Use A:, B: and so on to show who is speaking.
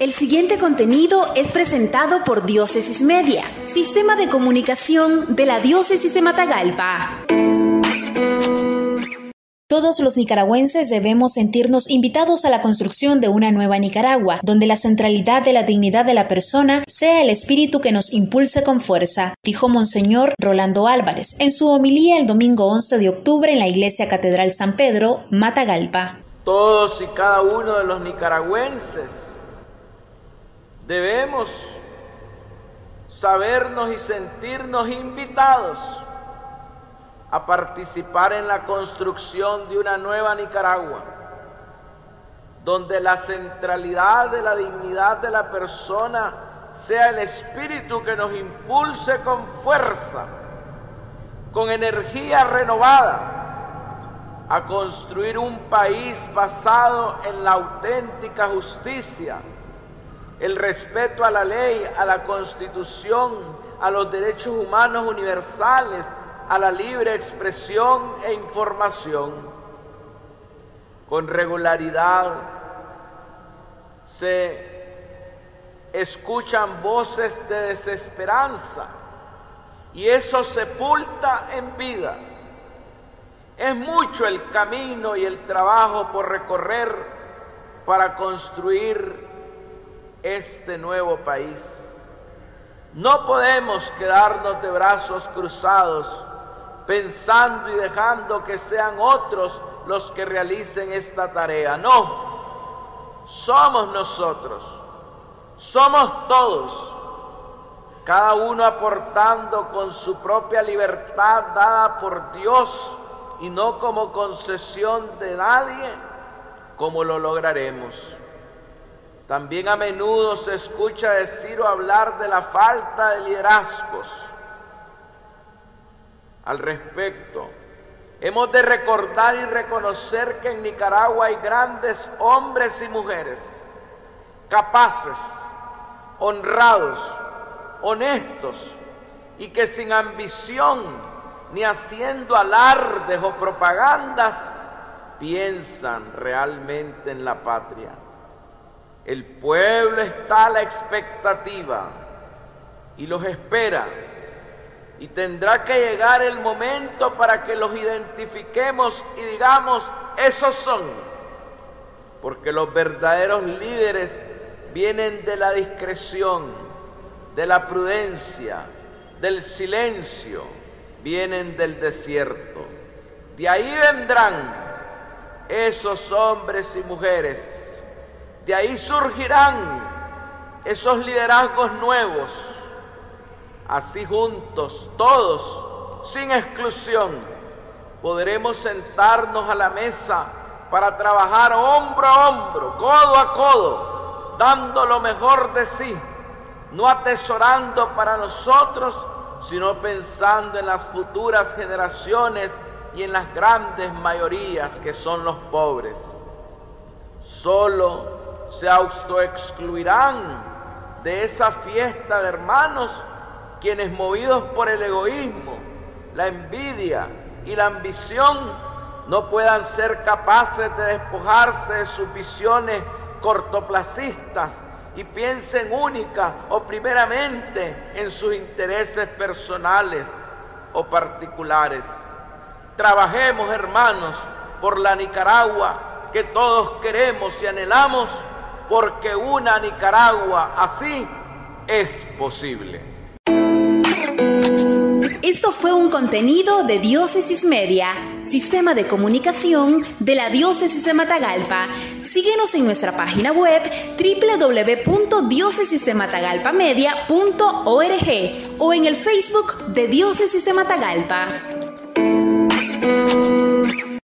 A: El siguiente contenido es presentado por Diócesis Media, Sistema de Comunicación de la Diócesis de Matagalpa. Todos los nicaragüenses debemos sentirnos invitados a la construcción de una nueva Nicaragua, donde la centralidad de la dignidad de la persona sea el espíritu que nos impulse con fuerza, dijo Monseñor Rolando Álvarez en su homilía el domingo 11 de octubre en la Iglesia Catedral San Pedro, Matagalpa.
B: Todos y cada uno de los nicaragüenses debemos sabernos y sentirnos invitados a participar en la construcción de una nueva Nicaragua, donde la centralidad de la dignidad de la persona sea el espíritu que nos impulse con fuerza, con energía renovada, a construir un país basado en la auténtica justicia, el respeto a la ley, a la constitución, a los derechos humanos universales, a la libre expresión e información. Con regularidad se escuchan voces de desesperanza y eso sepulta en vida. Es mucho el camino y el trabajo por recorrer para construir este nuevo país. No podemos quedarnos de brazos cruzados pensando y dejando que sean otros los que realicen esta tarea. No, somos nosotros, somos todos, cada uno aportando con su propia libertad dada por Dios y no como concesión de nadie, como lo lograremos. También a menudo se escucha decir o hablar de la falta de liderazgos al respecto. Hemos de recordar y reconocer que en Nicaragua hay grandes hombres y mujeres capaces, honrados, honestos y que sin ambición ni haciendo alardes o propagandas piensan realmente en la patria. El pueblo está a la expectativa y los espera y tendrá que llegar el momento para que los identifiquemos y digamos, esos son. Porque los verdaderos líderes vienen de la discreción, de la prudencia, del silencio, vienen del desierto. De ahí vendrán esos hombres y mujeres. De ahí surgirán esos liderazgos nuevos Así juntos, todos, sin exclusión, podremos sentarnos a la mesa para trabajar hombro a hombro, codo a codo, dando lo mejor de sí, no atesorando para nosotros, sino pensando en las futuras generaciones y en las grandes mayorías que son los pobres. Solo se autoexcluirán de esa fiesta de hermanos quienes movidos por el egoísmo, la envidia y la ambición no puedan ser capaces de despojarse de sus visiones cortoplacistas y piensen única o primeramente en sus intereses personales o particulares. Trabajemos, hermanos, por la Nicaragua que todos queremos y anhelamos, porque una Nicaragua así es posible.
A: Esto fue un contenido de Diócesis Media, sistema de comunicación de la Diócesis de Matagalpa. Síguenos en nuestra página web www.diócesisdematagalpamedia.org o en el Facebook de Diócesis de Matagalpa.